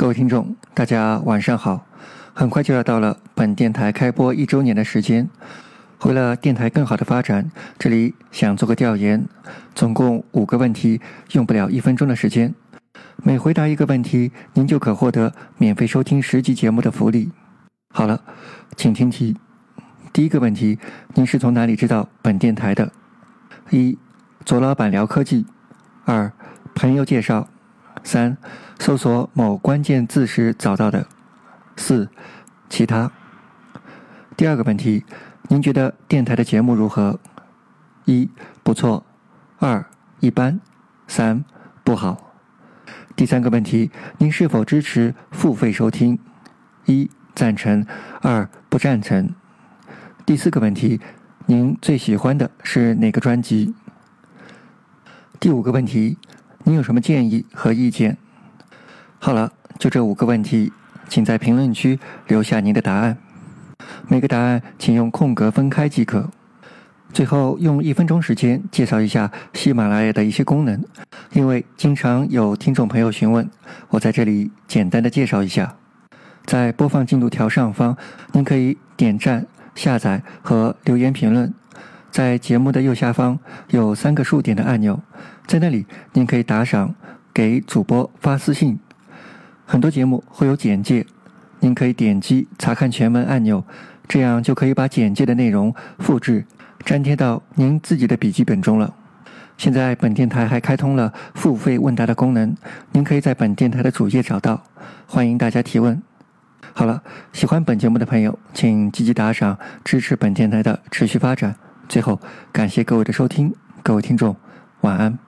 各位听众，大家晚上好！很快就要到了本电台开播一周年的时间。为了电台更好的发展，这里想做个调研，总共五个问题，用不了一分钟的时间。每回答一个问题，您就可获得免费收听十集节目的福利。好了，请听题。第一个问题，您是从哪里知道本电台的？一，左老板聊科技；二，朋友介绍；三。搜索某关键字时找到的。四，其他。第二个问题，您觉得电台的节目如何？一，不错；二，一般；三，不好。第三个问题，您是否支持付费收听？一，赞成；二，不赞成。第四个问题，您最喜欢的是哪个专辑？第五个问题，您有什么建议和意见？好了，就这五个问题，请在评论区留下您的答案。每个答案请用空格分开即可。最后用一分钟时间介绍一下喜马拉雅的一些功能，因为经常有听众朋友询问，我在这里简单的介绍一下。在播放进度条上方，您可以点赞、下载和留言评论。在节目的右下方有三个竖点的按钮，在那里您可以打赏，给主播发私信。很多节目会有简介，您可以点击查看全文按钮，这样就可以把简介的内容复制粘贴到您自己的笔记本中了。现在本电台还开通了付费问答的功能，您可以在本电台的主页找到，欢迎大家提问。好了，喜欢本节目的朋友，请积极打赏支持本电台的持续发展。最后，感谢各位的收听，各位听众，晚安。